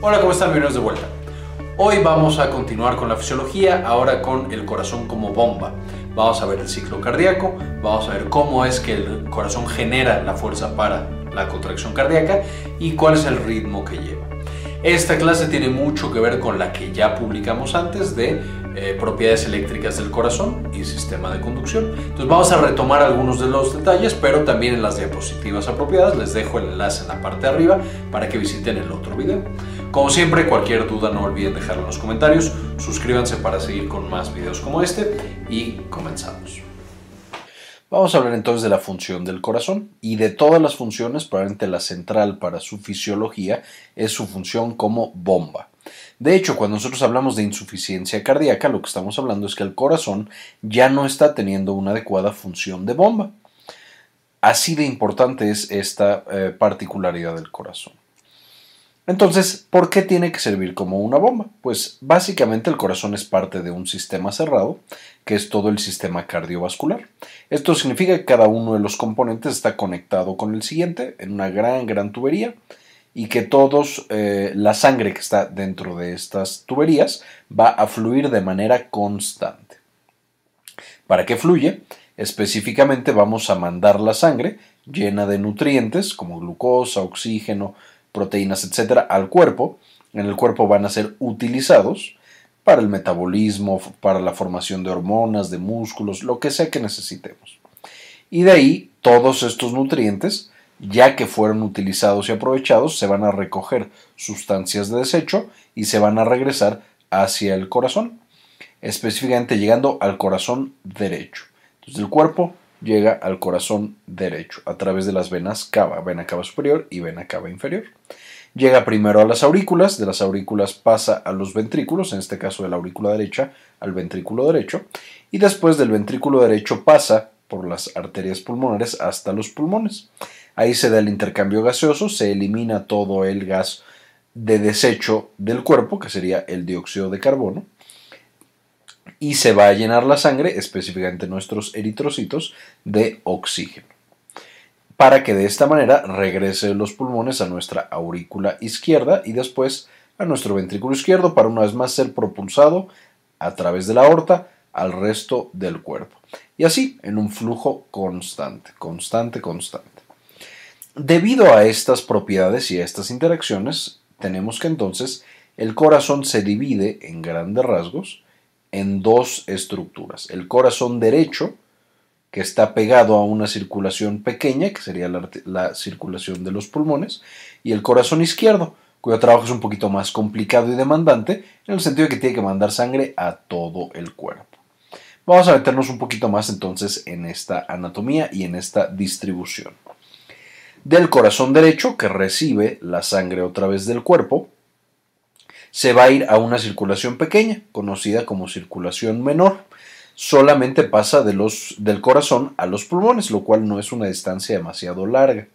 Hola, ¿cómo están? Bienvenidos de vuelta. Hoy vamos a continuar con la fisiología, ahora con el corazón como bomba. Vamos a ver el ciclo cardíaco, vamos a ver cómo es que el corazón genera la fuerza para la contracción cardíaca y cuál es el ritmo que lleva. Esta clase tiene mucho que ver con la que ya publicamos antes de eh, propiedades eléctricas del corazón y sistema de conducción. Entonces vamos a retomar algunos de los detalles, pero también en las diapositivas apropiadas les dejo el enlace en la parte de arriba para que visiten el otro video. Como siempre, cualquier duda no olviden dejarlo en los comentarios, suscríbanse para seguir con más videos como este y comenzamos. Vamos a hablar entonces de la función del corazón y de todas las funciones, probablemente la central para su fisiología es su función como bomba. De hecho, cuando nosotros hablamos de insuficiencia cardíaca, lo que estamos hablando es que el corazón ya no está teniendo una adecuada función de bomba. Así de importante es esta eh, particularidad del corazón. Entonces, ¿por qué tiene que servir como una bomba? Pues básicamente el corazón es parte de un sistema cerrado, que es todo el sistema cardiovascular. Esto significa que cada uno de los componentes está conectado con el siguiente en una gran, gran tubería y que todos, eh, la sangre que está dentro de estas tuberías va a fluir de manera constante. ¿Para qué fluye? Específicamente vamos a mandar la sangre llena de nutrientes como glucosa, oxígeno, proteínas, etcétera, al cuerpo. En el cuerpo van a ser utilizados para el metabolismo, para la formación de hormonas, de músculos, lo que sea que necesitemos. Y de ahí todos estos nutrientes, ya que fueron utilizados y aprovechados, se van a recoger sustancias de desecho y se van a regresar hacia el corazón, específicamente llegando al corazón derecho. Entonces el cuerpo llega al corazón derecho a través de las venas cava, vena cava superior y vena cava inferior. Llega primero a las aurículas, de las aurículas pasa a los ventrículos, en este caso de la aurícula derecha al ventrículo derecho, y después del ventrículo derecho pasa por las arterias pulmonares hasta los pulmones. Ahí se da el intercambio gaseoso, se elimina todo el gas de desecho del cuerpo, que sería el dióxido de carbono, y se va a llenar la sangre, específicamente nuestros eritrocitos, de oxígeno. Para que de esta manera regrese los pulmones a nuestra aurícula izquierda y después a nuestro ventrículo izquierdo para una vez más ser propulsado a través de la aorta al resto del cuerpo. Y así en un flujo constante, constante, constante. Debido a estas propiedades y a estas interacciones, tenemos que entonces el corazón se divide en grandes rasgos en dos estructuras. El corazón derecho, que está pegado a una circulación pequeña, que sería la, circulación de los pulmones, y el corazón izquierdo, cuyo trabajo es un poquito más complicado y demandante, en el sentido de que tiene que mandar sangre a todo el cuerpo. Vamos a meternos un poquito más entonces en esta anatomía y en esta distribución. Del corazón derecho, que recibe la sangre otra vez del cuerpo, se va a ir a una circulación pequeña, conocida como circulación menor. Solamente pasa de los, del corazón a los pulmones, lo cual no es una distancia demasiado larga.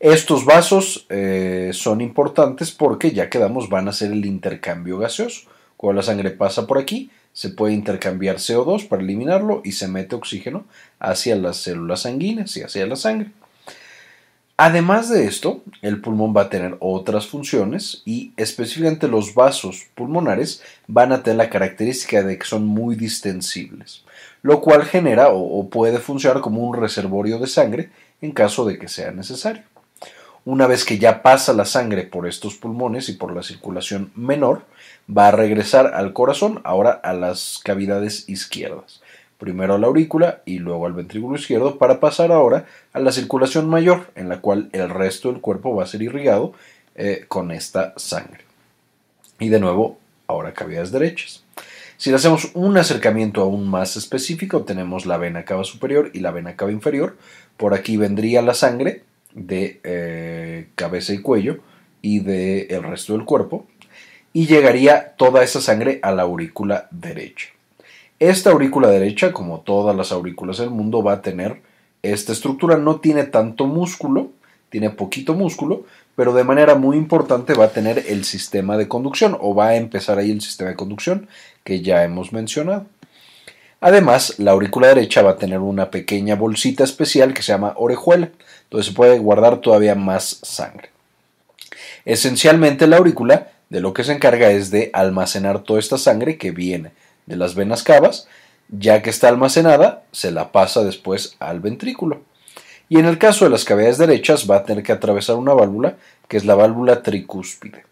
Estos vasos eh, son importantes porque ya quedamos van a hacer el intercambio gaseoso. Cuando la sangre pasa por aquí, se puede intercambiar CO2 para eliminarlo y se mete oxígeno hacia las células sanguíneas y hacia la sangre. Además de esto, el pulmón va a tener otras funciones y específicamente los vasos pulmonares van a tener la característica de que son muy distensibles, lo cual genera o, puede funcionar como un reservorio de sangre en caso de que sea necesario. Una vez que ya pasa la sangre por estos pulmones y por la circulación menor, va a regresar al corazón, ahora a las cavidades izquierdas primero a la aurícula y luego al ventrículo izquierdo para pasar ahora a la circulación mayor, en la cual el resto del cuerpo va a ser irrigado eh, con esta sangre. Y de nuevo, ahora cavidades derechas. Si le hacemos un acercamiento aún más específico, tenemos la vena cava superior y la vena cava inferior. Por aquí vendría la sangre de eh, cabeza y cuello y del el resto del cuerpo. Y llegaría toda esa sangre a la aurícula derecha. Esta aurícula derecha, como todas las aurículas del mundo, va a tener esta estructura. No tiene tanto músculo, tiene poquito músculo, pero de manera muy importante va a tener el sistema de conducción o va a empezar ahí el sistema de conducción que ya hemos mencionado. Además, la aurícula derecha va a tener una pequeña bolsita especial que se llama orejuela, donde se puede guardar todavía más sangre. Esencialmente la aurícula de lo que se encarga es de almacenar toda esta sangre que viene de las venas cavas, ya que está almacenada, se la pasa después al ventrículo. Y en el caso de las cavidades derechas va a tener que atravesar una válvula que es la válvula tricúspide.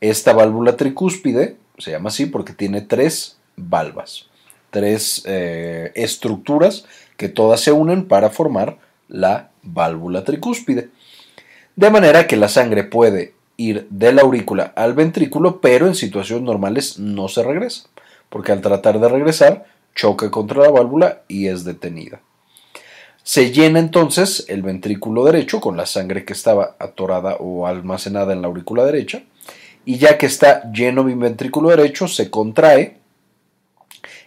Esta válvula tricúspide se llama así porque tiene tres valvas, tres eh, estructuras que todas se unen para formar la válvula tricúspide. De manera que la sangre puede ir de la aurícula al ventrículo, pero en situaciones normales no se regresa, porque al tratar de regresar choca contra la válvula y es detenida. Se llena entonces el ventrículo derecho con la sangre que estaba atorada o almacenada en la aurícula derecha, y ya que está lleno mi ventrículo derecho, se contrae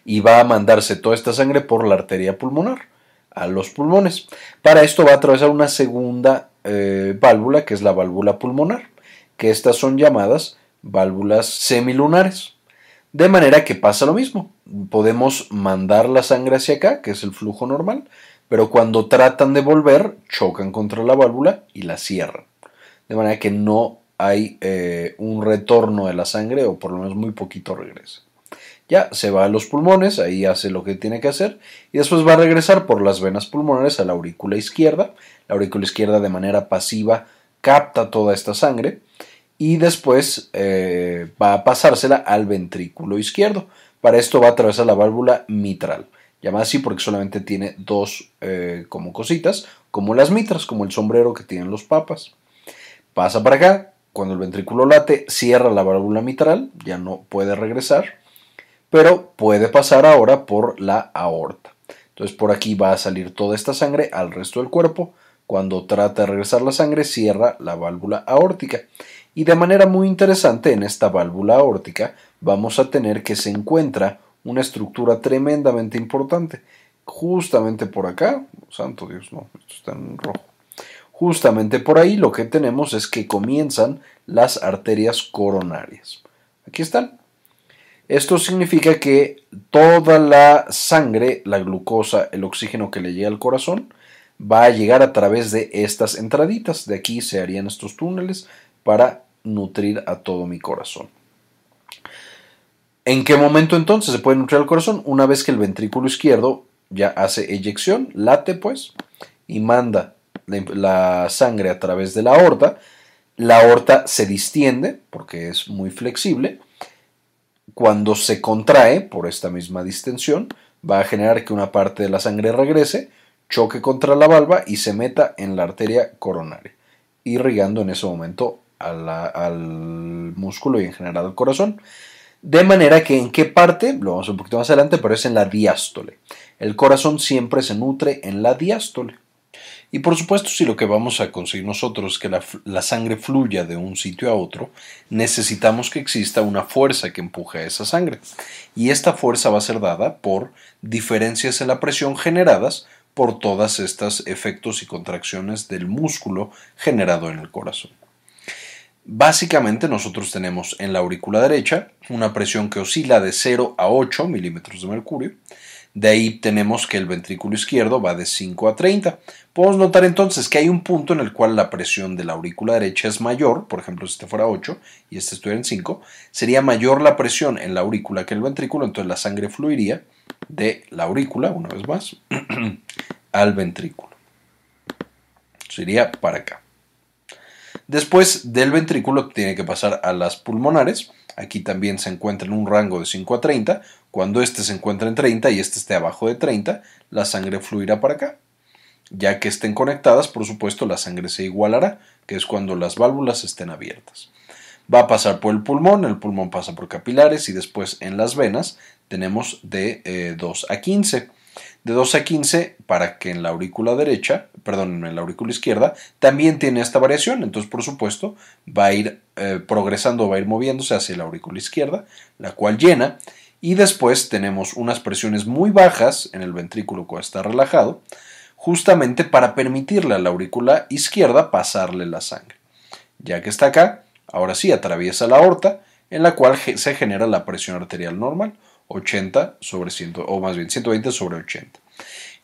y va a mandarse toda esta sangre por la arteria pulmonar a los pulmones. Para esto va a atravesar una segunda eh, válvula, que es la válvula pulmonar, que estas son llamadas válvulas semilunares. De manera que pasa lo mismo. Podemos mandar la sangre hacia acá, que es el flujo normal, pero cuando tratan de volver, chocan contra la válvula y la cierran. De manera que no hay eh, un retorno de la sangre o por lo menos muy poquito regresa. Ya se va a los pulmones, ahí hace lo que tiene que hacer y después va a regresar por las venas pulmonares a la aurícula izquierda. La aurícula izquierda de manera pasiva capta toda esta sangre y después eh, va a pasársela al ventrículo izquierdo. Para esto va a atravesar la válvula mitral, llamada así porque solamente tiene dos eh, como cositas, como las mitras, como el sombrero que tienen los papas. Pasa para acá, cuando el ventrículo late, cierra la válvula mitral, ya no puede regresar pero puede pasar ahora por la aorta. Entonces por aquí va a salir toda esta sangre al resto del cuerpo. Cuando trata de regresar la sangre, cierra la válvula aórtica. Y de manera muy interesante, en esta válvula aórtica vamos a tener que se encuentra una estructura tremendamente importante. Justamente por acá, santo Dios, no, esto está en rojo. Justamente por ahí lo que tenemos es que comienzan las arterias coronarias. Aquí están. Esto significa que toda la sangre, la glucosa, el oxígeno que le llega al corazón, va a llegar a través de estas entraditas. De aquí se harían estos túneles para nutrir a todo mi corazón. ¿En qué momento entonces se puede nutrir al corazón? Una vez que el ventrículo izquierdo ya hace eyección, late pues, y manda la sangre a través de la aorta. La aorta se distiende porque es muy flexible cuando se contrae por esta misma distensión, va a generar que una parte de la sangre regrese, choque contra la valva y se meta en la arteria coronaria, irrigando en ese momento al músculo y en general al corazón. De manera que en qué parte, lo vamos un poquito más adelante, pero es en la diástole. El corazón siempre se nutre en la diástole. Y por supuesto, si lo que vamos a conseguir nosotros es que la, sangre fluya de un sitio a otro, necesitamos que exista una fuerza que empuje a esa sangre. Y esta fuerza va a ser dada por diferencias en la presión generadas por todas estas efectos y contracciones del músculo generado en el corazón. Básicamente nosotros tenemos en la aurícula derecha una presión que oscila de 0 a 8 milímetros de mercurio de ahí tenemos que el ventrículo izquierdo va de 5 a 30. Podemos notar entonces que hay un punto en el cual la presión de la aurícula derecha es mayor, por ejemplo, si este fuera 8 y este estuviera en 5, sería mayor la presión en la aurícula que el ventrículo, entonces la sangre fluiría de la aurícula, una vez más, al ventrículo. Sería para acá. Después del ventrículo tiene que pasar a las pulmonares. Aquí también se encuentra en un rango de 5 a 30. Cuando este se encuentra en 30 y este esté abajo de 30, la sangre fluirá para acá. Ya que estén conectadas, por supuesto, la sangre se igualará, que es cuando las válvulas estén abiertas. Va a pasar por el pulmón, el pulmón pasa por capilares y después en las venas tenemos de 2 eh, a 15 de 12 a 15 para que en la aurícula derecha, perdón, en la aurícula izquierda, también tiene esta variación. Entonces, por supuesto, va a ir eh, progresando, va a ir moviéndose hacia la aurícula izquierda, la cual llena. Y después tenemos unas presiones muy bajas en el ventrículo cuando está relajado, justamente para permitirle a la aurícula izquierda pasarle la sangre. Ya que está acá, ahora sí atraviesa la aorta, en la cual se genera la presión arterial normal 80 sobre 100, o más bien 120 sobre 80.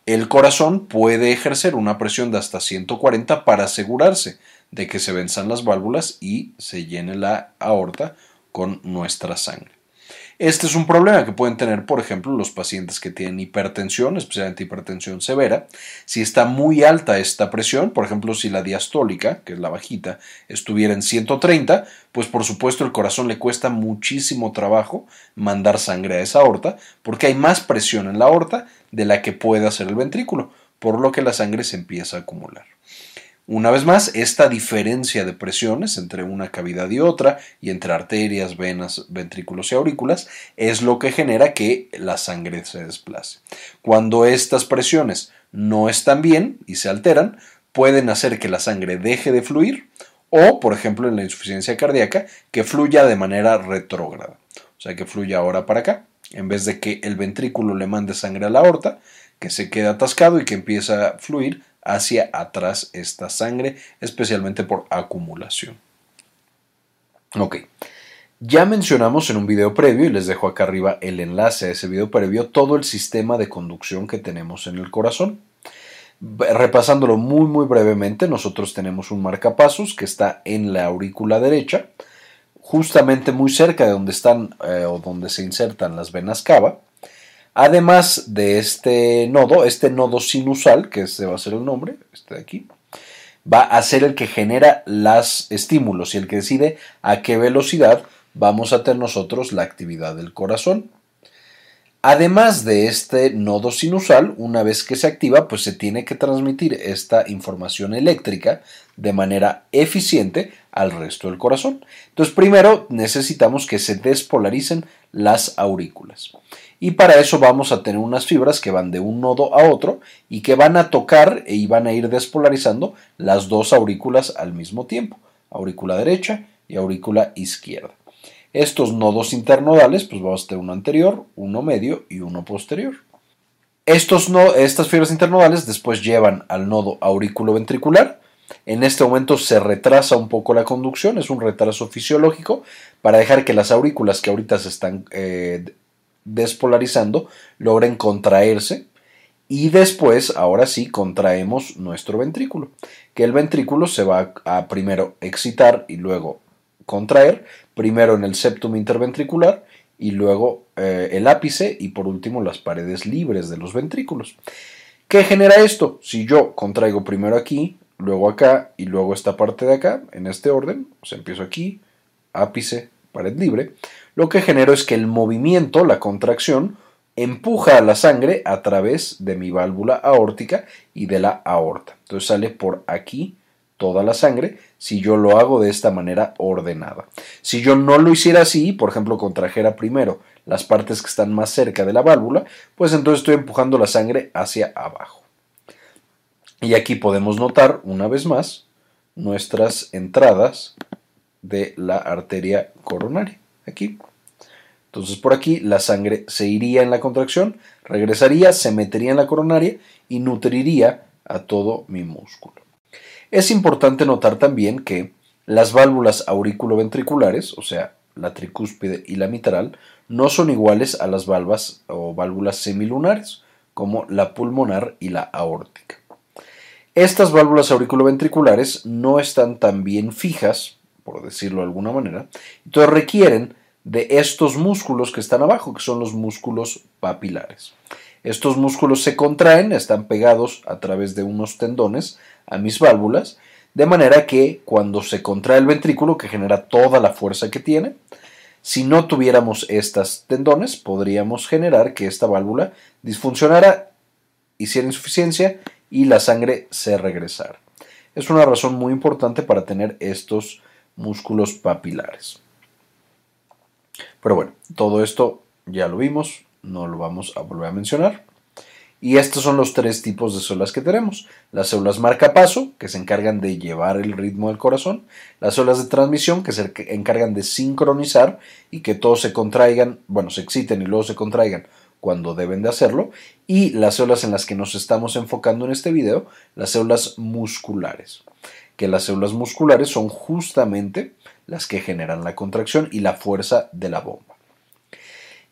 El corazón puede ejercer una presión de hasta 140 para asegurarse de que se venzan las válvulas y se llene la aorta con nuestra sangre. Este es un problema que pueden tener, por ejemplo, los pacientes que tienen hipertensión, especialmente hipertensión severa. Si está muy alta esta presión, por ejemplo, si la diastólica, que es la bajita, estuviera en 130, pues por supuesto el corazón le cuesta muchísimo trabajo mandar sangre a esa aorta, porque hay más presión en la aorta de la que puede hacer el ventrículo, por lo que la sangre se empieza a acumular. Una vez más, esta diferencia de presiones entre una cavidad y otra, y entre arterias, venas, ventrículos y aurículas, es lo que genera que la sangre se desplace. Cuando estas presiones no están bien y se alteran, pueden hacer que la sangre deje de fluir o, por ejemplo, en la insuficiencia cardíaca, que fluya de manera retrógrada. O sea, que fluya ahora para acá, en vez de que el ventrículo le mande sangre a la aorta, que se queda atascado y que empieza a fluir hacia atrás esta sangre, especialmente por acumulación. Ok, ya mencionamos en un video previo, y les dejo acá arriba el enlace a ese video previo, todo el sistema de conducción que tenemos en el corazón. Repasándolo muy muy brevemente, nosotros tenemos un marcapasos que está en la aurícula derecha, justamente muy cerca de donde están eh, o donde se insertan las venas cava. Además de este nodo, este nodo sinusal, que este va a ser el nombre, este de aquí, va a ser el que genera los estímulos y el que decide a qué velocidad vamos a tener nosotros la actividad del corazón. Además de este nodo sinusal, una vez que se activa, pues se tiene que transmitir esta información eléctrica de manera eficiente al resto del corazón. Entonces, primero necesitamos que se despolaricen las aurículas. Y para eso vamos a tener unas fibras que van de un nodo a otro y que van a tocar y van a ir despolarizando las dos aurículas al mismo tiempo, aurícula derecha y aurícula izquierda. Estos nodos internodales, pues vamos a tener uno anterior, uno medio y uno posterior. Estos no, estas fibras internodales después llevan al nodo auriculoventricular. En este momento se retrasa un poco la conducción, es un retraso fisiológico para dejar que las aurículas que ahorita se están eh, despolarizando logren contraerse y después, ahora sí, contraemos nuestro ventrículo, que el ventrículo se va a primero excitar y luego contraer, primero en el septum interventricular y luego eh, el ápice y por último las paredes libres de los ventrículos. ¿Qué genera esto? Si yo contraigo primero aquí, luego acá y luego esta parte de acá, en este orden, o sea, empiezo aquí, ápice, pared libre, lo que genero es que el movimiento, la contracción, empuja a la sangre a través de mi válvula aórtica y de la aorta. Entonces sale por aquí toda la sangre si yo lo hago de esta manera ordenada. Si yo no lo hiciera así, por ejemplo, contrajera primero las partes que están más cerca de la válvula, pues entonces estoy empujando la sangre hacia abajo. Y aquí podemos notar una vez más nuestras entradas de la arteria coronaria aquí. Entonces por aquí la sangre se iría en la contracción, regresaría, se metería en la coronaria y nutriría a todo mi músculo. Es importante notar también que las válvulas auriculoventriculares, o sea, la tricúspide y la mitral, no son iguales a las válvulas o válvulas semilunares, como la pulmonar y la aórtica. Estas válvulas auriculoventriculares no están tan bien fijas por decirlo de alguna manera. Entonces requieren de estos músculos que están abajo, que son los músculos papilares. Estos músculos se contraen, están pegados a través de unos tendones a mis válvulas, de manera que cuando se contrae el ventrículo, que genera toda la fuerza que tiene, si no tuviéramos estos tendones, podríamos generar que esta válvula disfuncionara, hiciera insuficiencia y la sangre se regresara. Es una razón muy importante para tener estos músculos papilares. Pero bueno, todo esto ya lo vimos, no lo vamos a volver a mencionar. Y estos son los tres tipos de células que tenemos. Las células marcapaso, que se encargan de llevar el ritmo del corazón. Las células de transmisión, que se encargan de sincronizar y que todos se contraigan, bueno, se exciten y luego se contraigan cuando deben de hacerlo. Y las células en las que nos estamos enfocando en este video, las células musculares que las células musculares son justamente las que generan la contracción y la fuerza de la bomba.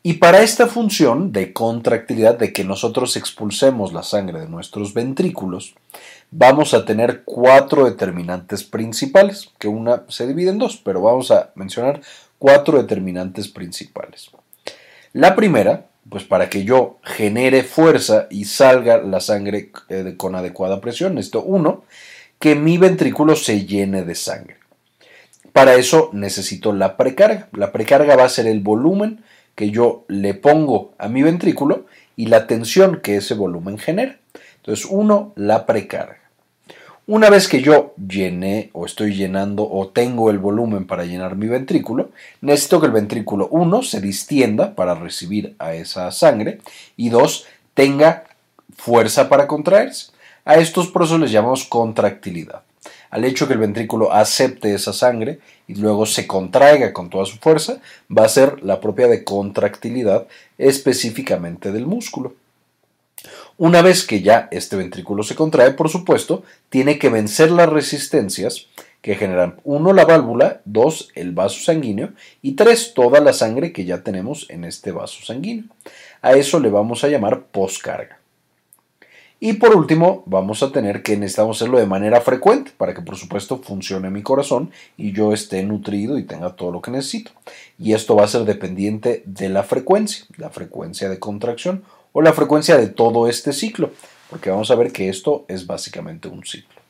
Y para esta función de contractilidad, de que nosotros expulsemos la sangre de nuestros ventrículos, vamos a tener cuatro determinantes principales, que una se divide en dos, pero vamos a mencionar cuatro determinantes principales. La primera, pues para que yo genere fuerza y salga la sangre eh, con adecuada presión, esto uno, que mi ventrículo se llene de sangre. Para eso necesito la precarga. La precarga va a ser el volumen que yo le pongo a mi ventrículo y la tensión que ese volumen genera. Entonces, uno, la precarga. Una vez que yo llené o estoy llenando o tengo el volumen para llenar mi ventrículo, necesito que el ventrículo 1 se distienda para recibir a esa sangre y 2 tenga fuerza para contraerse. A estos procesos les llamamos contractilidad. Al hecho que el ventrículo acepte esa sangre y luego se contraiga con toda su fuerza, va a ser la propia de contractilidad específicamente del músculo. Una vez que ya este ventrículo se contrae, por supuesto, tiene que vencer las resistencias que generan uno la válvula, dos el vaso sanguíneo y tres toda la sangre que ya tenemos en este vaso sanguíneo. A eso le vamos a llamar poscarga. Y por último, vamos a tener que necesitamos hacerlo de manera frecuente para que por supuesto funcione mi corazón y yo esté nutrido y tenga todo lo que necesito. Y esto va a ser dependiente de la frecuencia, la frecuencia de contracción o la frecuencia de todo este ciclo, porque vamos a ver que esto es básicamente un ciclo.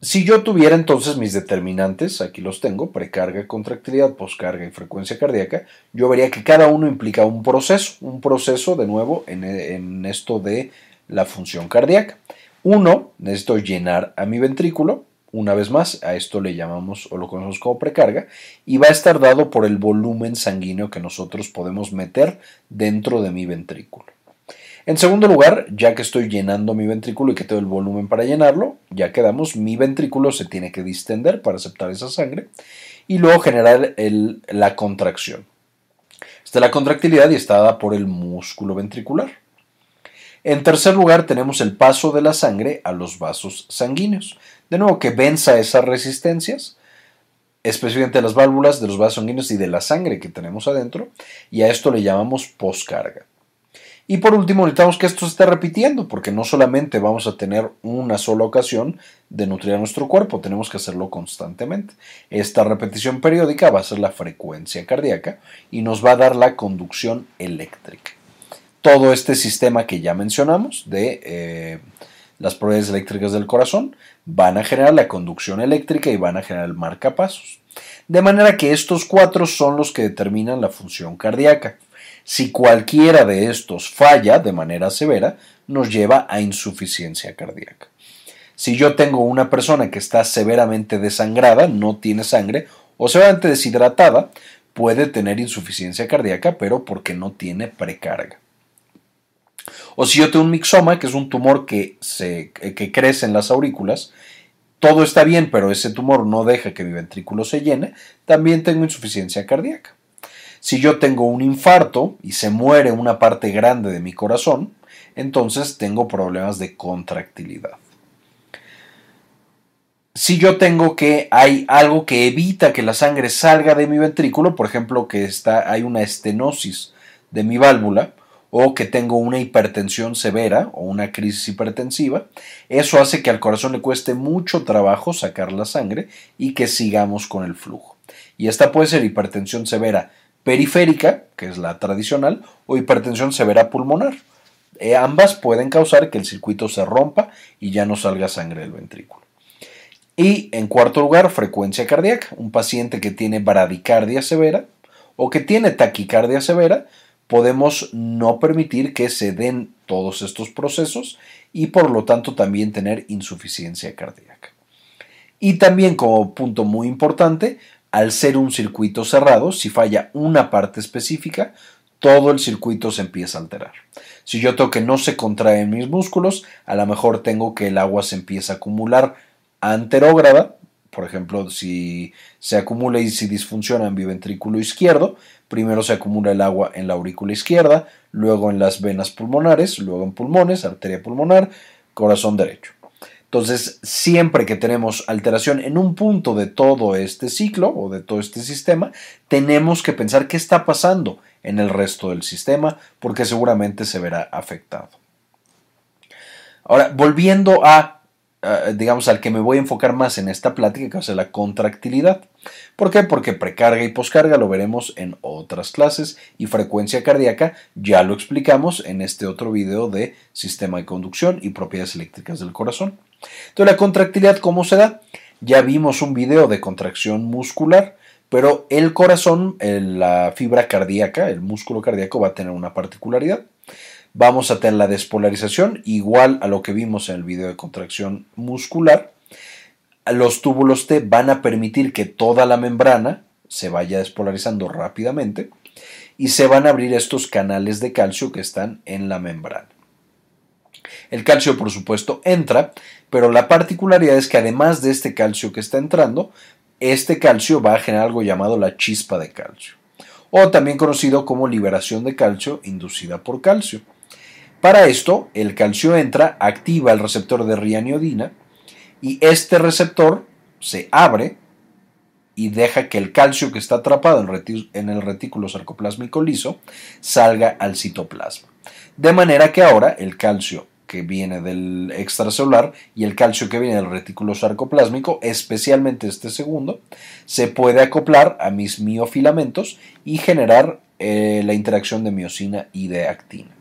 Si yo tuviera entonces mis determinantes, aquí los tengo, precarga, contractilidad, poscarga y frecuencia cardíaca, yo vería que cada uno implica un proceso, un proceso de nuevo en, en esto de la función cardíaca. Uno, necesito llenar a mi ventrículo, una vez más, a esto le llamamos o lo conocemos como precarga y va a estar dado por el volumen sanguíneo que nosotros podemos meter dentro de mi ventrículo. En segundo lugar, ya que estoy llenando mi ventrículo y que tengo el volumen para llenarlo, ya quedamos, mi ventrículo se tiene que distender para aceptar esa sangre y luego generar la contracción. Esta es la contractilidad y está dada por el músculo ventricular. En tercer lugar, tenemos el paso de la sangre a los vasos sanguíneos. De nuevo, que venza esas resistencias, especialmente de las válvulas, de los vasos sanguíneos y de la sangre que tenemos adentro, y a esto le llamamos poscarga. Y por último, necesitamos que esto se esté repitiendo, porque no solamente vamos a tener una sola ocasión de nutrir a nuestro cuerpo, tenemos que hacerlo constantemente. Esta repetición periódica va a ser la frecuencia cardíaca y nos va a dar la conducción eléctrica. Todo este sistema que ya mencionamos de eh, las propiedades eléctricas del corazón van a generar la conducción eléctrica y van a generar el marcapasos. De manera que estos cuatro son los que determinan la función cardíaca. Si cualquiera de estos falla de manera severa, nos lleva a insuficiencia cardíaca. Si yo tengo una persona que está severamente desangrada, no tiene sangre, o severamente deshidratada, puede tener insuficiencia cardíaca, pero porque no tiene precarga. O si yo tengo un mixoma, que es un tumor que, se, que crece en las aurículas, todo está bien, pero ese tumor no deja que mi ventrículo se llene, también tengo insuficiencia cardíaca. Si yo tengo un infarto y se muere una parte grande de mi corazón, entonces tengo problemas de contractilidad. Si yo tengo que hay algo que evita que la sangre salga de mi ventrículo, por ejemplo, que está, hay una estenosis de mi válvula, o que tengo una hipertensión severa o una crisis hipertensiva, eso hace que al corazón le cueste mucho trabajo sacar la sangre y que sigamos con el flujo. Y esta puede ser hipertensión severa periférica, que es la tradicional, o hipertensión severa pulmonar. Eh, ambas pueden causar que el circuito se rompa y ya no salga sangre del ventrículo. Y en cuarto lugar, frecuencia cardíaca. Un paciente que tiene bradicardia severa o que tiene taquicardia severa podemos no permitir que se den todos estos procesos y por lo tanto también tener insuficiencia cardíaca. Y también como punto muy importante, al ser un circuito cerrado, si falla una parte específica, todo el circuito se empieza a alterar. Si yo tengo que no se contraen mis músculos, a lo mejor tengo que el agua se empieza a acumular anterógrada, por ejemplo, si se acumula y si disfunciona en mi ventrículo izquierdo, primero se acumula el agua en la aurícula izquierda, luego en las venas pulmonares, luego en pulmones, arteria pulmonar, corazón derecho. Entonces, siempre que tenemos alteración en un punto de todo este ciclo o de todo este sistema, tenemos que pensar qué está pasando en el resto del sistema porque seguramente se verá afectado. Ahora, volviendo a digamos, al que me voy a enfocar más en esta plática, que va a ser la contractilidad. ¿Por qué? Porque precarga y poscarga lo veremos en otras clases y frecuencia cardíaca ya lo explicamos en este otro video de sistema de conducción y propiedades eléctricas del corazón. Entonces, la contractilidad, ¿cómo se da? Ya vimos un video de contracción muscular, pero el corazón, la fibra cardíaca, el músculo cardíaco va a tener una particularidad vamos a tener la despolarización igual a lo que vimos en el video de contracción muscular. Los túbulos T van a permitir que toda la membrana se vaya despolarizando rápidamente y se van a abrir estos canales de calcio que están en la membrana. El calcio, por supuesto, entra, pero la particularidad es que además de este calcio que está entrando, este calcio va a generar algo llamado la chispa de calcio, o también conocido como liberación de calcio inducida por calcio. Para esto, el calcio entra, activa el receptor de rianiodina y este receptor se abre y deja que el calcio que está atrapado en el retículo sarcoplásmico liso salga al citoplasma. De manera que ahora el calcio que viene del extracelular y el calcio que viene del retículo sarcoplásmico, especialmente este segundo, se puede acoplar a mis miofilamentos y generar eh, la interacción de miocina y de actina.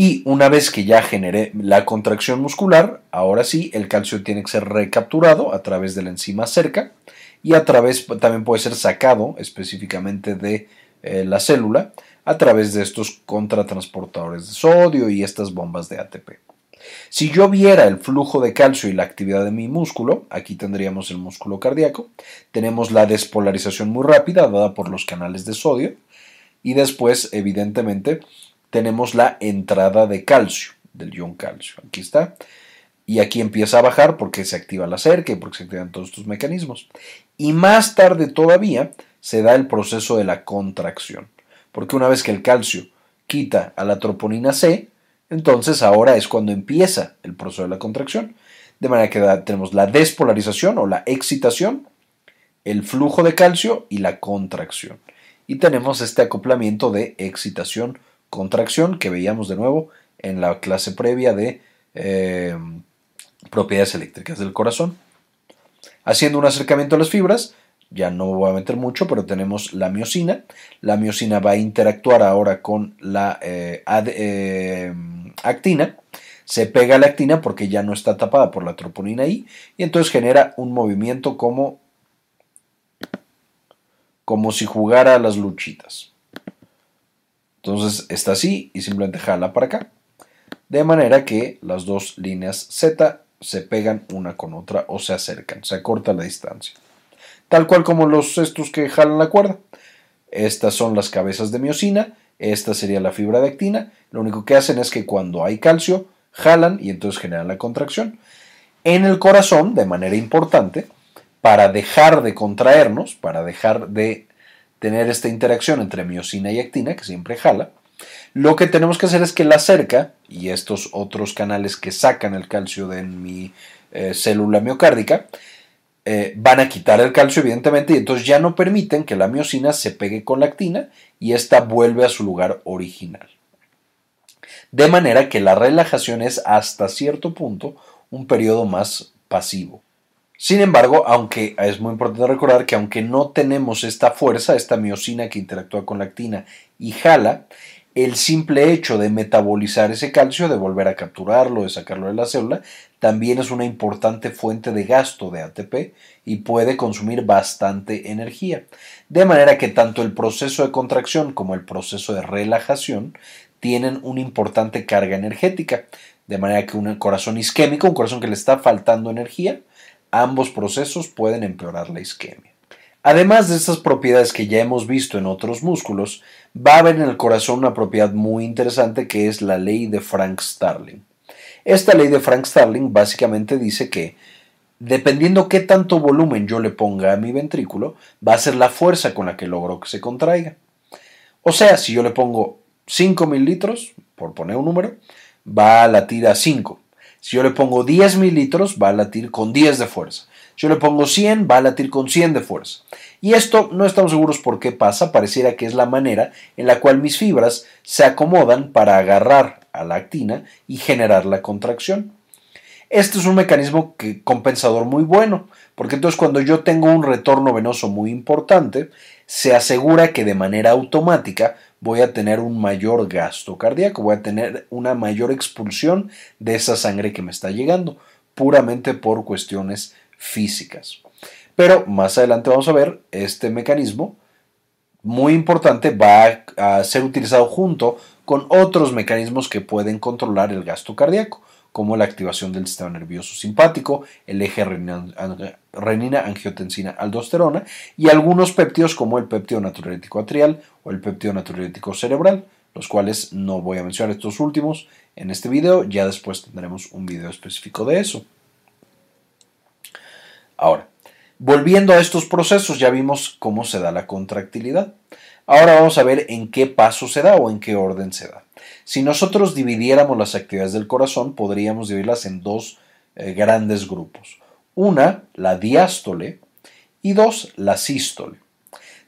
Y una vez que ya generé la contracción muscular, ahora sí, el calcio tiene que ser recapturado a través de la enzima cerca y a través también puede ser sacado específicamente de eh, la célula a través de estos contratransportadores de sodio y estas bombas de ATP. Si yo viera el flujo de calcio y la actividad de mi músculo, aquí tendríamos el músculo cardíaco, tenemos la despolarización muy rápida dada por los canales de sodio y después, evidentemente, tenemos la entrada de calcio, del ion calcio. Aquí está. Y aquí empieza a bajar porque se activa la cerca y porque se activan todos estos mecanismos. Y más tarde todavía se da el proceso de la contracción. Porque una vez que el calcio quita a la troponina C, entonces ahora es cuando empieza el proceso de la contracción. De manera que tenemos la despolarización o la excitación, el flujo de calcio y la contracción. Y tenemos este acoplamiento de excitación contracción que veíamos de nuevo en la clase previa de eh, propiedades eléctricas del corazón. Haciendo un acercamiento a las fibras, ya no voy a meter mucho, pero tenemos la miocina. La miocina va a interactuar ahora con la eh, eh, actina. Se pega la actina porque ya no está tapada por la troponina I y entonces genera un movimiento como, como si jugara a las luchitas. Entonces está así y simplemente jala para acá. De manera que las dos líneas Z se pegan una con otra o se acercan, se acorta la distancia. Tal cual como los estos que jalan la cuerda. Estas son las cabezas de miocina, esta sería la fibra de actina. Lo único que hacen es que cuando hay calcio, jalan y entonces generan la contracción. En el corazón, de manera importante, para dejar de contraernos, para dejar de tener esta interacción entre miocina y actina, que siempre jala, lo que tenemos que hacer es que la cerca y estos otros canales que sacan el calcio de mi eh, célula miocárdica eh, van a quitar el calcio, evidentemente, y entonces ya no permiten que la miocina se pegue con la actina y ésta vuelve a su lugar original. De manera que la relajación es hasta cierto punto un periodo más pasivo. Sin embargo, aunque es muy importante recordar que aunque no tenemos esta fuerza, esta miocina que interactúa con la actina y jala, el simple hecho de metabolizar ese calcio, de volver a capturarlo, de sacarlo de la célula, también es una importante fuente de gasto de ATP y puede consumir bastante energía. De manera que tanto el proceso de contracción como el proceso de relajación tienen una importante carga energética. De manera que un corazón isquémico, un corazón que le está faltando energía, ambos procesos pueden empeorar la isquemia. Además de estas propiedades que ya hemos visto en otros músculos, va a haber en el corazón una propiedad muy interesante que es la ley de Frank-Starling. Esta ley de Frank-Starling básicamente dice que dependiendo qué tanto volumen yo le ponga a mi ventrículo, va a ser la fuerza con la que logro que se contraiga. O sea, si yo le pongo 5 mililitros, por poner un número, va a latir a 5. Si yo le pongo 10 mililitros, va a latir con 10 de fuerza. Si yo le pongo 100, va a latir con 100 de fuerza. Y esto no estamos seguros por qué pasa, pareciera que es la manera en la cual mis fibras se acomodan para agarrar a la actina y generar la contracción. Este es un mecanismo compensador muy bueno, porque entonces cuando yo tengo un retorno venoso muy importante, se asegura que de manera automática voy a tener un mayor gasto cardíaco, voy a tener una mayor expulsión de esa sangre que me está llegando, puramente por cuestiones físicas. Pero más adelante vamos a ver este mecanismo muy importante va a ser utilizado junto con otros mecanismos que pueden controlar el gasto cardíaco, como la activación del sistema nervioso simpático, el eje renina, angiotensina, aldosterona y algunos péptidos como el péptido natriurético atrial o el péptido natriurético cerebral, los cuales no voy a mencionar estos últimos en este video, ya después tendremos un video específico de eso. Ahora, Volviendo a estos procesos, ya vimos cómo se da la contractilidad. Ahora vamos a ver en qué paso se da o en qué orden se da. Si nosotros dividiéramos las actividades del corazón, podríamos dividirlas en dos eh, grandes grupos. Una, la diástole, y dos, la sístole.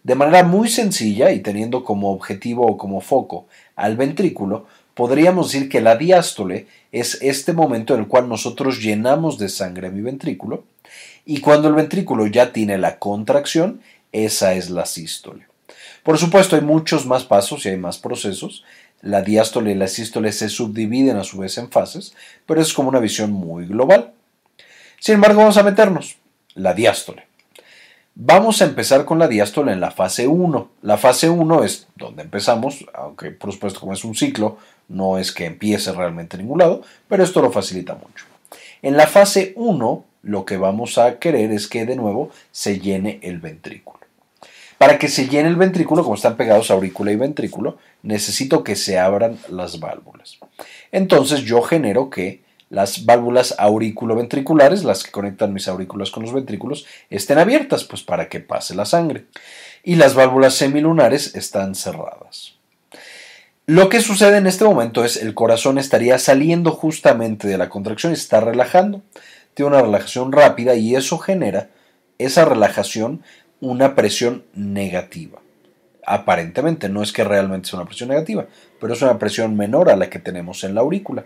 De manera muy sencilla y teniendo como objetivo o como foco al ventrículo, podríamos decir que la diástole es este momento en el cual nosotros llenamos de sangre mi ventrículo y cuando el ventrículo ya tiene la contracción, esa es la sístole. Por supuesto, hay muchos más pasos y hay más procesos. La diástole y la sístole se subdividen a su vez en fases, pero es como una visión muy global. Sin embargo, vamos a meternos. La diástole. Vamos a empezar con la diástole en la fase 1. La fase 1 es donde empezamos, aunque por supuesto como es un ciclo, no es que empiece realmente en ningún lado, pero esto lo facilita mucho. En la fase 1 lo que vamos a querer es que de nuevo se llene el ventrículo. Para que se llene el ventrículo, como están pegados aurícula y ventrículo, necesito que se abran las válvulas. Entonces yo genero que las válvulas auriculoventriculares, las que conectan mis aurículas con los ventrículos, estén abiertas, pues para que pase la sangre. Y las válvulas semilunares están cerradas. Lo que sucede en este momento es el corazón estaría saliendo justamente de la contracción y está relajando tiene una relajación rápida y eso genera, esa relajación, una presión negativa. Aparentemente, no es que realmente sea una presión negativa, pero es una presión menor a la que tenemos en la aurícula.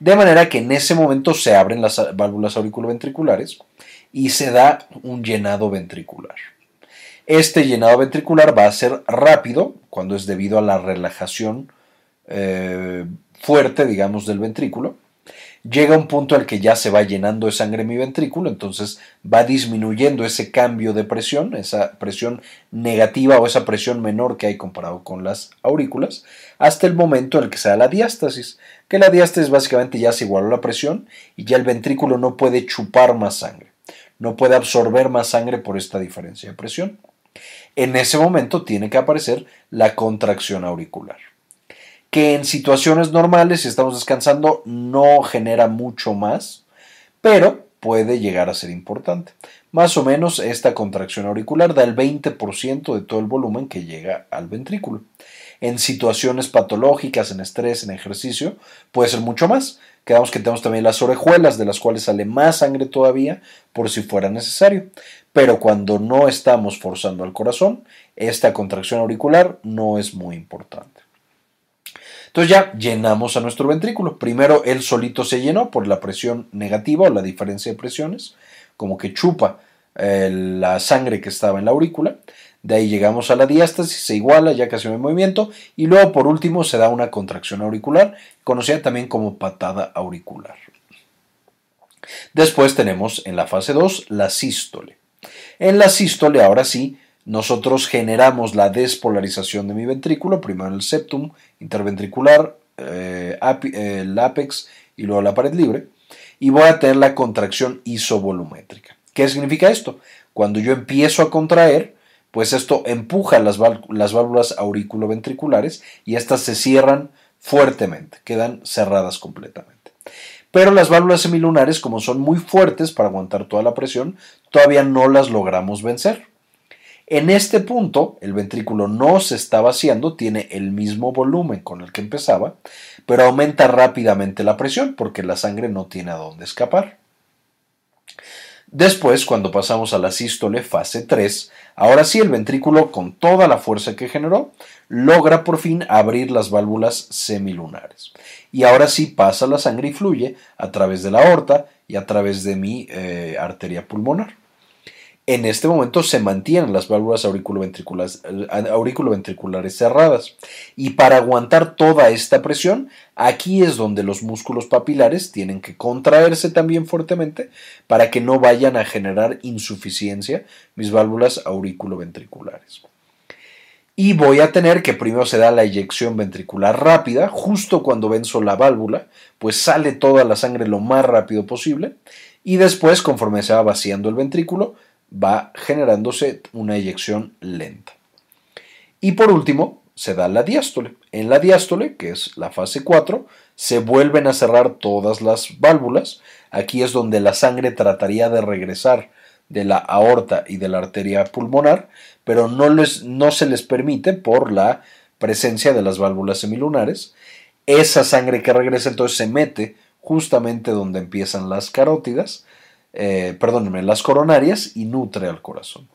De manera que en ese momento se abren las válvulas auriculoventriculares y se da un llenado ventricular. Este llenado ventricular va a ser rápido cuando es debido a la relajación eh, fuerte, digamos, del ventrículo llega un punto al que ya se va llenando de sangre mi ventrículo, entonces va disminuyendo ese cambio de presión, esa presión negativa o esa presión menor que hay comparado con las aurículas, hasta el momento en el que se da la diástasis, que la diástasis básicamente ya se igualó la presión y ya el ventrículo no puede chupar más sangre, no puede absorber más sangre por esta diferencia de presión. En ese momento tiene que aparecer la contracción auricular que en situaciones normales, si estamos descansando, no genera mucho más, pero puede llegar a ser importante. Más o menos esta contracción auricular da el 20% de todo el volumen que llega al ventrículo. En situaciones patológicas, en estrés, en ejercicio, puede ser mucho más. Quedamos que tenemos también las orejuelas, de las cuales sale más sangre todavía, por si fuera necesario. Pero cuando no estamos forzando al corazón, esta contracción auricular no es muy importante. Entonces ya llenamos a nuestro ventrículo. Primero él solito se llenó por la presión negativa o la diferencia de presiones, como que chupa eh, la sangre que estaba en la aurícula. De ahí llegamos a la diástasis, se iguala ya casi no hay movimiento. Y luego por último se da una contracción auricular, conocida también como patada auricular. Después tenemos en la fase 2 la sístole. En la sístole ahora sí nosotros generamos la despolarización de mi ventrículo, primero el septum interventricular, eh, el apex y luego la pared libre, y voy a tener la contracción isovolumétrica. ¿Qué significa esto? Cuando yo empiezo a contraer, pues esto empuja las, las válvulas auriculoventriculares y estas se cierran fuertemente, quedan cerradas completamente. Pero las válvulas semilunares, como son muy fuertes para aguantar toda la presión, todavía no las logramos vencer. En este punto, el ventrículo no se está vaciando, tiene el mismo volumen con el que empezaba, pero aumenta rápidamente la presión porque la sangre no tiene a dónde escapar. Después, cuando pasamos a la sístole fase 3, ahora sí el ventrículo, con toda la fuerza que generó, logra por fin abrir las válvulas semilunares. Y ahora sí pasa la sangre y fluye a través de la aorta y a través de mi eh, arteria pulmonar. En este momento se mantienen las válvulas auriculoventriculares, auriculoventriculares cerradas. Y para aguantar toda esta presión, aquí es donde los músculos papilares tienen que contraerse también fuertemente para que no vayan a generar insuficiencia mis válvulas auriculoventriculares. Y voy a tener que primero se da la eyección ventricular rápida, justo cuando venzo la válvula, pues sale toda la sangre lo más rápido posible. Y después, conforme se va vaciando el ventrículo, va generándose una eyección lenta. Y por último, se da la diástole. En la diástole, que es la fase 4, se vuelven a cerrar todas las válvulas. Aquí es donde la sangre trataría de regresar de la aorta y de la arteria pulmonar, pero no, les, no se les permite por la presencia de las válvulas semilunares. Esa sangre que regresa entonces se mete justamente donde empiezan las carótidas eh, las coronarias y nutre al corazón.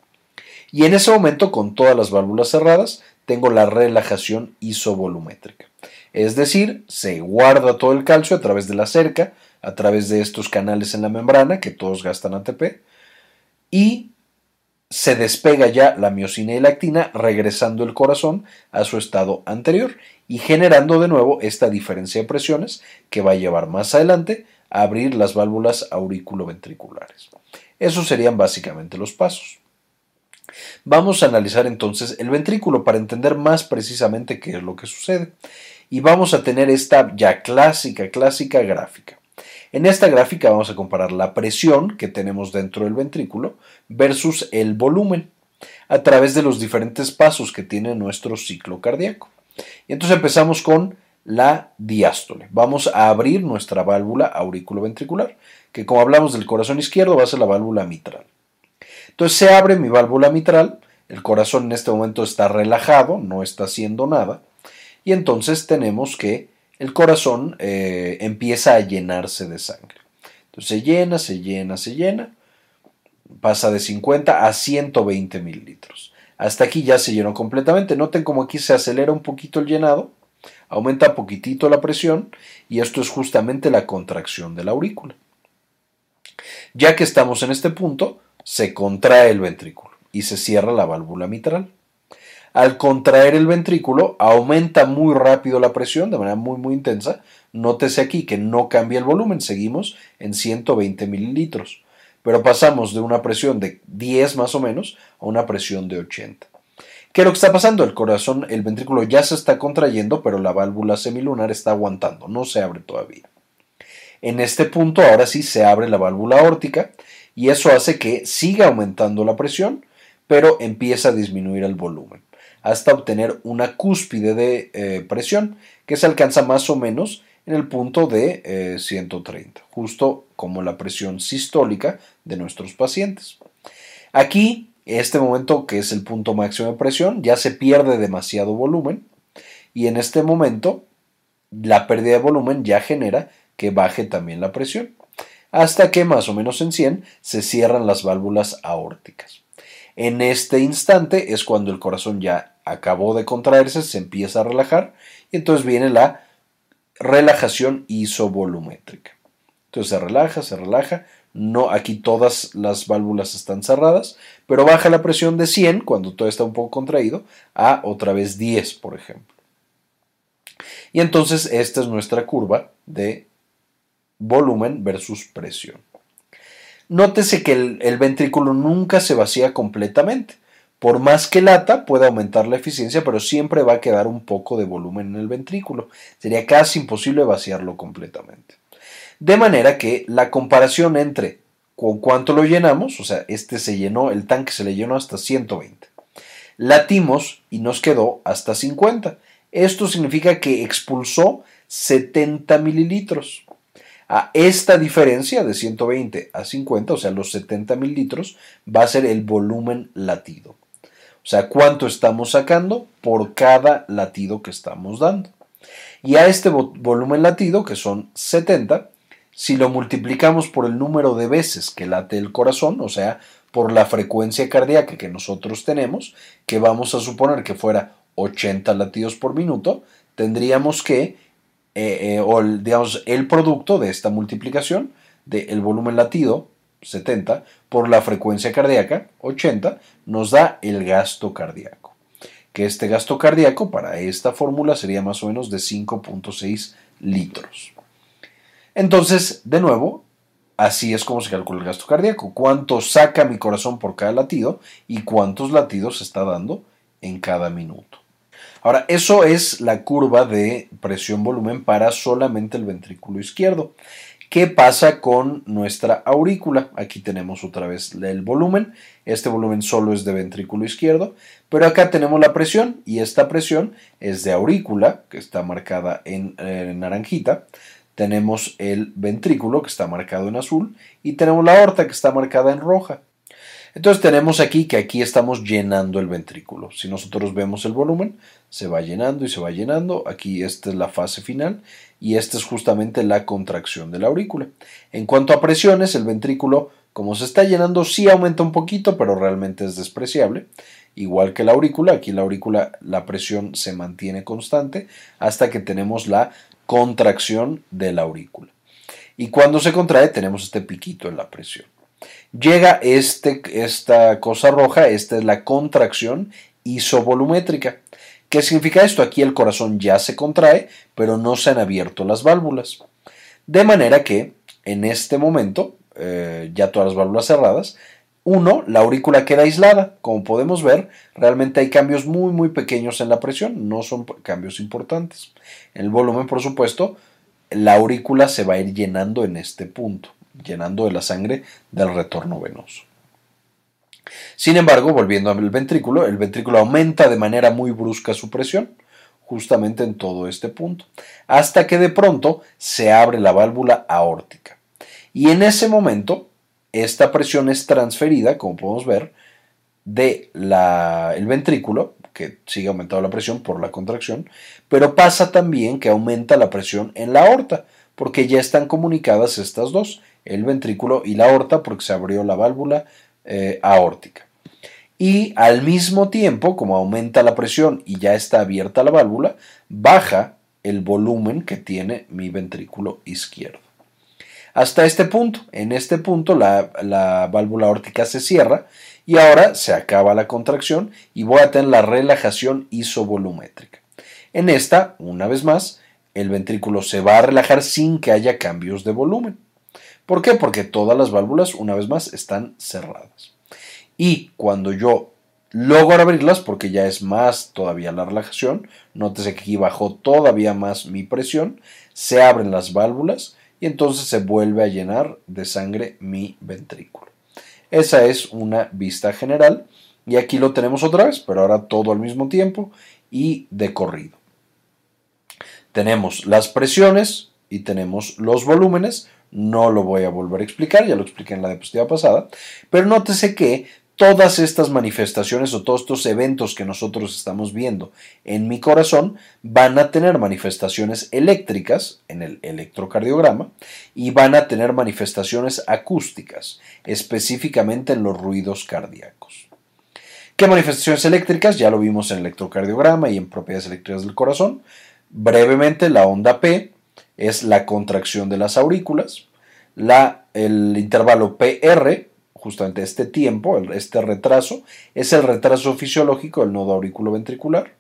Y en ese momento, con todas las válvulas cerradas, tengo la relajación isovolumétrica. Es decir, se guarda todo el calcio a través de la cerca, a través de estos canales en la membrana, que todos gastan ATP, y se despega ya la miocina y la actina, regresando el corazón a su estado anterior y generando de nuevo esta diferencia de presiones que va a llevar más adelante abrir las válvulas auriculoventriculares. Esos serían básicamente los pasos. Vamos a analizar entonces el ventrículo para entender más precisamente qué es lo que sucede. Y vamos a tener esta ya clásica, clásica gráfica. En esta gráfica vamos a comparar la presión que tenemos dentro del ventrículo versus el volumen a través de los diferentes pasos que tiene nuestro ciclo cardíaco. Y entonces empezamos con la diástole. Vamos a abrir nuestra válvula auriculoventricular, que como hablamos del corazón izquierdo va a ser la válvula mitral. Entonces se abre mi válvula mitral, el corazón en este momento está relajado, no está haciendo nada, y entonces tenemos que el corazón eh, empieza a llenarse de sangre. Entonces se llena, se llena, se llena, pasa de 50 a 120 mililitros. Hasta aquí ya se llenó completamente. Noten como aquí se acelera un poquito el llenado aumenta poquitito la presión y esto es justamente la contracción de la aurícula. Ya que estamos en este punto, se contrae el ventrículo y se cierra la válvula mitral. Al contraer el ventrículo, aumenta muy rápido la presión de manera muy muy intensa. Nótese aquí que no cambia el volumen, seguimos en 120 mililitros, pero pasamos de una presión de 10 más o menos a una presión de 80. ¿Qué es lo que está pasando? El corazón, el ventrículo ya se está contrayendo, pero la válvula semilunar está aguantando, no se abre todavía. En este punto ahora sí se abre la válvula aórtica y eso hace que siga aumentando la presión, pero empieza a disminuir el volumen, hasta obtener una cúspide de eh, presión que se alcanza más o menos en el punto de 130, eh, justo como la presión sistólica de nuestros pacientes. Aquí este momento, que es el punto máximo de presión, ya se pierde demasiado volumen y en este momento la pérdida de volumen ya genera que baje también la presión, hasta que más o menos en 100 se cierran las válvulas aórticas. En este instante es cuando el corazón ya acabó de contraerse, se empieza a relajar y entonces viene la relajación isovolumétrica. Entonces se relaja, se relaja, no, aquí todas las válvulas están cerradas, pero baja la presión de 100 cuando todo está un poco contraído a otra vez 10, por ejemplo. Y entonces esta es nuestra curva de volumen versus presión. Nótese que el, el, ventrículo nunca se vacía completamente. Por más que lata, puede aumentar la eficiencia, pero siempre va a quedar un poco de volumen en el ventrículo. Sería casi imposible vaciarlo completamente. De manera que la comparación entre con cuánto lo llenamos, o sea, este se llenó, el tanque se le llenó hasta 120. Latimos y nos quedó hasta 50. Esto significa que expulsó 70 mililitros. A esta diferencia de 120 a 50, o sea, los 70 mililitros, va a ser el volumen latido. O sea, cuánto estamos sacando por cada latido que estamos dando. Y a este volumen latido, que son 70, si lo multiplicamos por el número de veces que late el corazón, o sea, por la frecuencia cardíaca que nosotros tenemos, que vamos a suponer que fuera 80 latidos por minuto, tendríamos que, eh, eh, o el, digamos, el producto de esta multiplicación del volumen latido, 70, por la frecuencia cardíaca, 80, nos da el gasto cardíaco. Que este gasto cardíaco para esta fórmula sería más o menos de 5.6 litros. Entonces, de nuevo, así es como se calcula el gasto cardíaco. Cuánto saca mi corazón por cada latido y cuántos latidos está dando en cada minuto. Ahora, eso es la curva de presión-volumen para solamente el ventrículo izquierdo. ¿Qué pasa con nuestra aurícula? Aquí tenemos otra vez el volumen. Este volumen solo es de ventrículo izquierdo, pero acá tenemos la presión y esta presión es de aurícula, que está marcada en, en naranjita tenemos el ventrículo que está marcado en azul y tenemos la aorta que está marcada en roja. Entonces tenemos aquí que aquí estamos llenando el ventrículo. Si nosotros vemos el volumen, se va llenando y se va llenando. Aquí esta es la fase final y esta es justamente la contracción de la aurícula. En cuanto a presiones, el ventrículo, como se está llenando, sí aumenta un poquito, pero realmente es despreciable. Igual que la aurícula, aquí la aurícula la presión se mantiene constante hasta que tenemos la contracción de la aurícula. Y cuando se contrae tenemos este piquito en la presión. Llega este, esta cosa roja, esta es la contracción isovolumétrica. ¿Qué significa esto? Aquí el corazón ya se contrae, pero no se han abierto las válvulas. De manera que en este momento, eh, ya todas las válvulas cerradas, uno, la aurícula queda aislada. Como podemos ver, realmente hay cambios muy muy pequeños en la presión, no son cambios importantes. En el volumen, por supuesto, la aurícula se va a ir llenando en este punto, llenando de la sangre del retorno venoso. Sin embargo, volviendo al ventrículo, el ventrículo aumenta de manera muy brusca su presión, justamente en todo este punto, hasta que de pronto se abre la válvula aórtica. Y en ese momento esta presión es transferida, como podemos ver, de el ventrículo, que sigue aumentando la presión por la contracción, pero pasa también que aumenta la presión en la aorta, porque ya están comunicadas estas dos, el ventrículo y la aorta, porque se abrió la válvula eh, aórtica. Y al mismo tiempo, como aumenta la presión y ya está abierta la válvula, baja el volumen que tiene mi ventrículo izquierdo hasta este punto. En este punto la, válvula aórtica se cierra y ahora se acaba la contracción y voy a tener la relajación isovolumétrica. En esta, una vez más, el ventrículo se va a relajar sin que haya cambios de volumen. ¿Por qué? Porque todas las válvulas, una vez más, están cerradas. Y cuando yo logro abrirlas, porque ya es más todavía la relajación, nótese que aquí bajó todavía más mi presión, se abren las válvulas y entonces se vuelve a llenar de sangre mi ventrículo. Esa es una vista general y aquí lo tenemos otra vez, pero ahora todo al mismo tiempo y de corrido. Tenemos las presiones y tenemos los volúmenes. No lo voy a volver a explicar, ya lo expliqué en la diapositiva pasada, pero nótese que todas estas manifestaciones o todos estos eventos que nosotros estamos viendo en mi corazón van a tener manifestaciones eléctricas en el electrocardiograma y van a tener manifestaciones acústicas, específicamente en los ruidos cardíacos. ¿Qué manifestaciones eléctricas? Ya lo vimos en el electrocardiograma y en propiedades eléctricas del corazón. Brevemente, la onda P es la contracción de las aurículas. La, el intervalo PR justamente este tiempo, este retraso, es el retraso fisiológico del nodo auriculoventricular.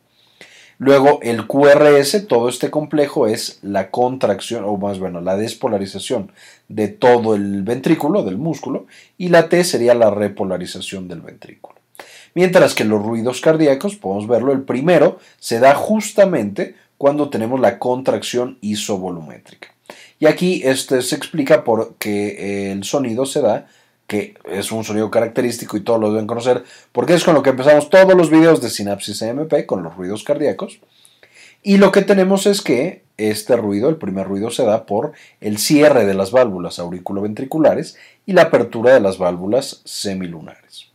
Luego el QRS, todo este complejo es la contracción, o más bueno, la despolarización de todo el ventrículo, del músculo, y la T sería la repolarización del ventrículo. Mientras que los ruidos cardíacos, podemos verlo, el primero se da justamente cuando tenemos la contracción isovolumétrica. Y aquí este se explica por qué el sonido se da que es un sonido característico y todos lo deben conocer, porque es con lo que empezamos todos los videos de sinapsis EMP, con los ruidos cardíacos. Y lo que tenemos es que este ruido, el primer ruido, se da por el cierre de las válvulas auriculoventriculares y la apertura de las válvulas semilunares.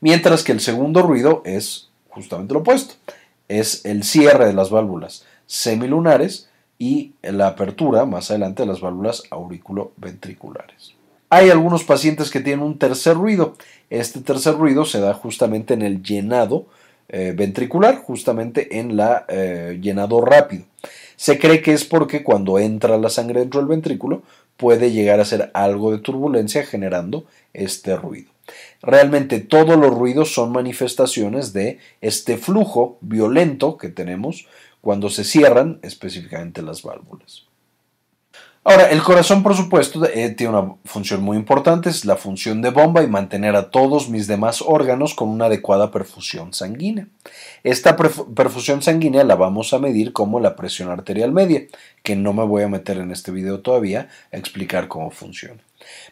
Mientras que el segundo ruido es justamente lo opuesto. Es el cierre de las válvulas semilunares y la apertura más adelante de las válvulas auriculoventriculares. Hay algunos pacientes que tienen un tercer ruido. Este tercer ruido se da justamente en el llenado eh, ventricular, justamente en la eh, llenado rápido. Se cree que es porque cuando entra la sangre dentro del ventrículo puede llegar a ser algo de turbulencia generando este ruido. Realmente todos los ruidos son manifestaciones de este flujo violento que tenemos cuando se cierran específicamente las válvulas. Ahora, el corazón, por supuesto, eh, tiene una función muy importante, es la función de bomba y mantener a todos mis demás órganos con una adecuada perfusión sanguínea. Esta perfusión sanguínea la vamos a medir como la presión arterial media, que no me voy a meter en este video todavía a explicar cómo funciona.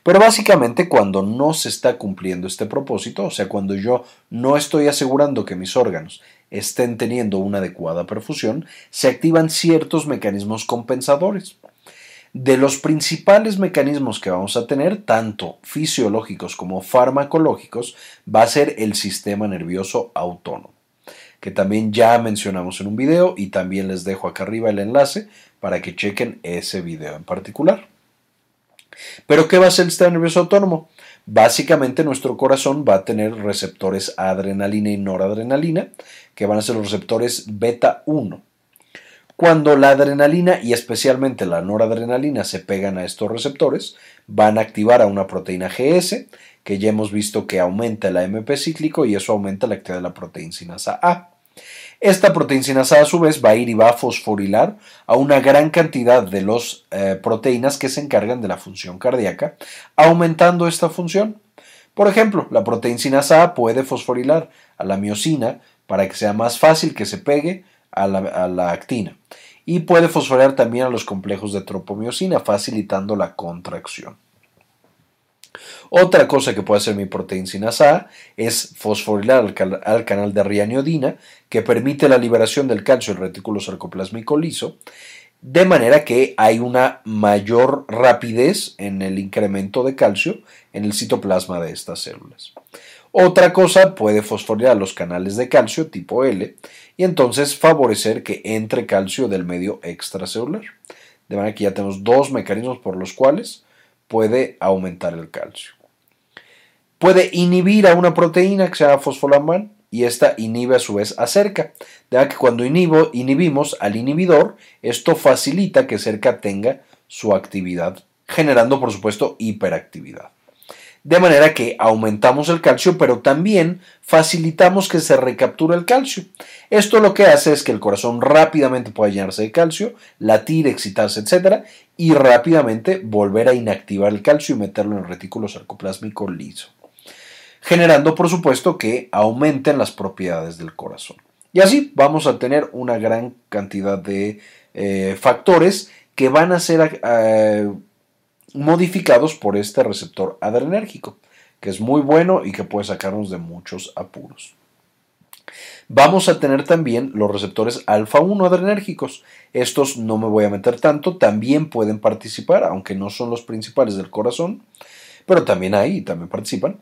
Pero básicamente cuando no se está cumpliendo este propósito, o sea, cuando yo no estoy asegurando que mis órganos estén teniendo una adecuada perfusión, se activan ciertos mecanismos compensadores. De los principales mecanismos que vamos a tener, tanto fisiológicos como farmacológicos, va a ser el sistema nervioso autónomo, que también ya mencionamos en un video y también les dejo acá arriba el enlace para que chequen ese video en particular. Pero ¿qué va a ser el sistema nervioso autónomo? Básicamente nuestro corazón va a tener receptores adrenalina y noradrenalina, que van a ser los receptores beta 1. Cuando la adrenalina y especialmente la noradrenalina se pegan a estos receptores, van a activar a una proteína GS, que ya hemos visto que aumenta el AMP cíclico y eso aumenta la actividad de la proteína sinasa A. Esta proteína A, a su vez va a ir y va a fosforilar a una gran cantidad de las eh, proteínas que se encargan de la función cardíaca, aumentando esta función. Por ejemplo, la proteína A puede fosforilar a la miocina para que sea más fácil que se pegue a la, actina y puede fosforilar también a los complejos de tropomiosina, facilitando la contracción. Otra cosa que puede hacer mi proteína es fosforilar al, canal de rianiodina, que permite la liberación del calcio del retículo sarcoplásmico liso, de manera que hay una mayor rapidez en el incremento de calcio en el citoplasma de estas células. Otra cosa puede fosforilar los canales de calcio tipo L y entonces favorecer que entre calcio del medio extracelular. De manera que ya tenemos dos mecanismos por los cuales puede aumentar el calcio puede inhibir a una proteína que se llama fosfolamban y esta inhibe a su vez a cerca. De que cuando inhibimos al inhibidor, esto facilita que cerca tenga su actividad, generando por supuesto hiperactividad. De manera que aumentamos el calcio, pero también facilitamos que se recapture el calcio. Esto lo que hace es que el corazón rápidamente pueda llenarse de calcio, latir, excitarse, etc. y rápidamente volver a inactivar el calcio y meterlo en el retículo sarcoplásmico liso generando por supuesto que aumenten las propiedades del corazón. Y así vamos a tener una gran cantidad de eh, factores que van a ser eh, modificados por este receptor adrenérgico, que es muy bueno y que puede sacarnos de muchos apuros. Vamos a tener también los receptores alfa 1 adrenérgicos. Estos no me voy a meter tanto, también pueden participar, aunque no son los principales del corazón, pero también ahí también participan.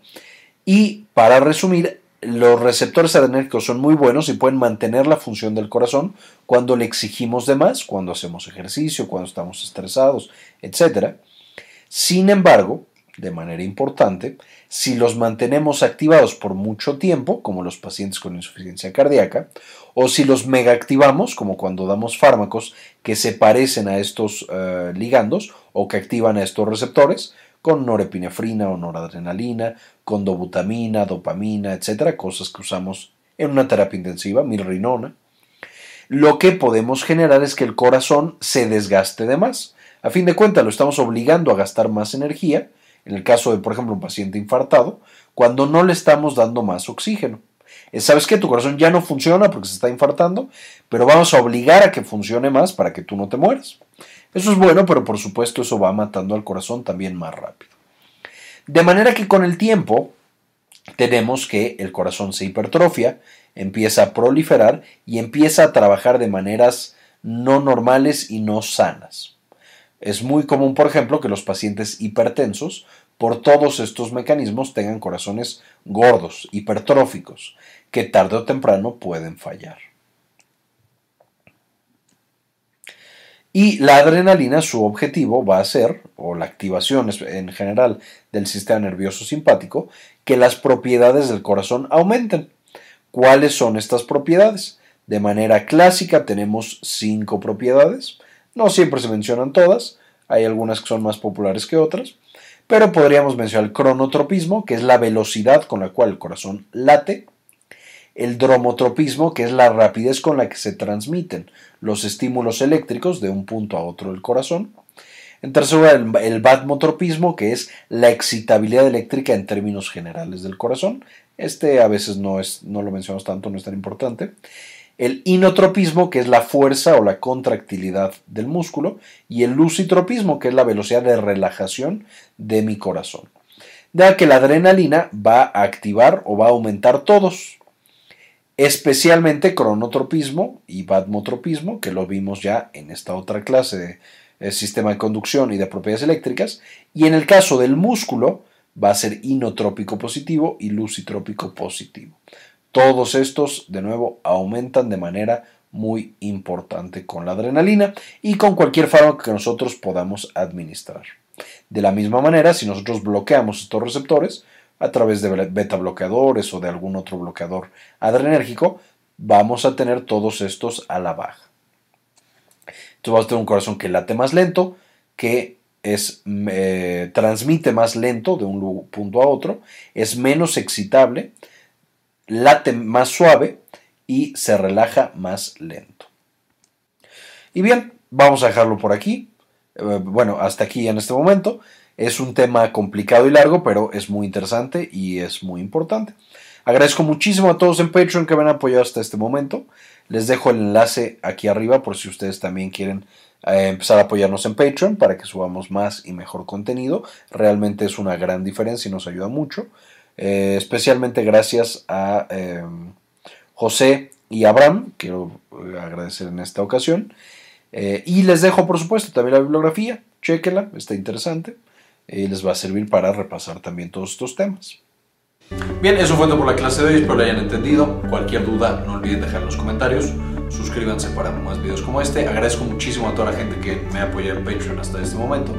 Y para resumir, los receptores adrenérgicos son muy buenos y pueden mantener la función del corazón cuando le exigimos de más, cuando hacemos ejercicio, cuando estamos estresados, etc. Sin embargo, de manera importante, si los mantenemos activados por mucho tiempo, como los pacientes con insuficiencia cardíaca, o si los megaactivamos, como cuando damos fármacos que se parecen a estos eh, ligandos o que activan a estos receptores, con norepinefrina o noradrenalina, con dobutamina, dopamina, etcétera, cosas que usamos en una terapia intensiva, mirrinona. Lo que podemos generar es que el corazón se desgaste de más. A fin de cuentas, lo estamos obligando a gastar más energía, en el caso de, por ejemplo, un paciente infartado, cuando no le estamos dando más oxígeno. Eh, ¿Sabes que Tu corazón ya no funciona porque se está infartando, pero vamos a obligar a que funcione más para que tú no te mueras. Eso es bueno, pero por supuesto eso va matando al corazón también más rápido. De manera que con el tiempo tenemos que el corazón se hipertrofia, empieza a proliferar y empieza a trabajar de maneras no normales y no sanas. Es muy común, por ejemplo, que los pacientes hipertensos por todos estos mecanismos tengan corazones gordos, hipertróficos, que tarde o temprano pueden fallar. Y la adrenalina, su objetivo va a ser, o la activación en general del sistema nervioso simpático, que las propiedades del corazón aumenten. ¿Cuáles son estas propiedades? De manera clásica tenemos cinco propiedades. No siempre se mencionan todas, hay algunas que son más populares que otras, pero podríamos mencionar el cronotropismo, que es la velocidad con la cual el corazón late, el dromotropismo, que es la rapidez con la que se transmiten los estímulos eléctricos de un punto a otro del corazón. En tercer lugar, el, batmotropismo, que es la excitabilidad eléctrica en términos generales del corazón. Este a veces no, es, no lo mencionamos tanto, no es tan importante. El inotropismo, que es la fuerza o la contractilidad del músculo. Y el lucitropismo, que es la velocidad de relajación de mi corazón. De que la adrenalina va a activar o va a aumentar todos especialmente cronotropismo y batmotropismo, que lo vimos ya en esta otra clase de eh, sistema de conducción y de propiedades eléctricas, y en el caso del músculo va a ser inotrópico positivo y lucitrópico positivo. Todos estos, de nuevo, aumentan de manera muy importante con la adrenalina y con cualquier fármaco que nosotros podamos administrar. De la misma manera, si nosotros bloqueamos estos receptores, a través de beta bloqueadores o de algún otro bloqueador adrenérgico, vamos a tener todos estos a la baja. Entonces vamos a tener un corazón que late más lento, que es, eh, transmite más lento de un punto a otro, es menos excitable, late más suave y se relaja más lento. Y bien, vamos a dejarlo por aquí. Eh, bueno, hasta aquí en este momento. Es un tema complicado y largo, pero es muy interesante y es muy importante. Agradezco muchísimo a todos en Patreon que me han apoyado hasta este momento. Les dejo el enlace aquí arriba por si ustedes también quieren eh, empezar a apoyarnos en Patreon para que subamos más y mejor contenido. Realmente es una gran diferencia y nos ayuda mucho. Eh, especialmente gracias a em, José y Abraham, quiero agradecer en esta ocasión. Eh, y les dejo, por supuesto, también la bibliografía. Chequenla, está interesante y les va a servir para repasar también todos estos temas. Bien, eso fue todo por la clase de hoy, espero lo hayan entendido. Cualquier duda, no olviden dejar en los comentarios. Suscríbanse para más videos como este. Agradezco muchísimo a toda la gente que me ha apoyado en Patreon hasta este momento.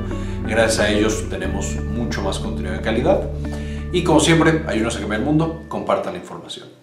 Gracias a ellos tenemos mucho más contenido de calidad. Y como siempre, ayúdenos a cambiar el mundo, compartan la información.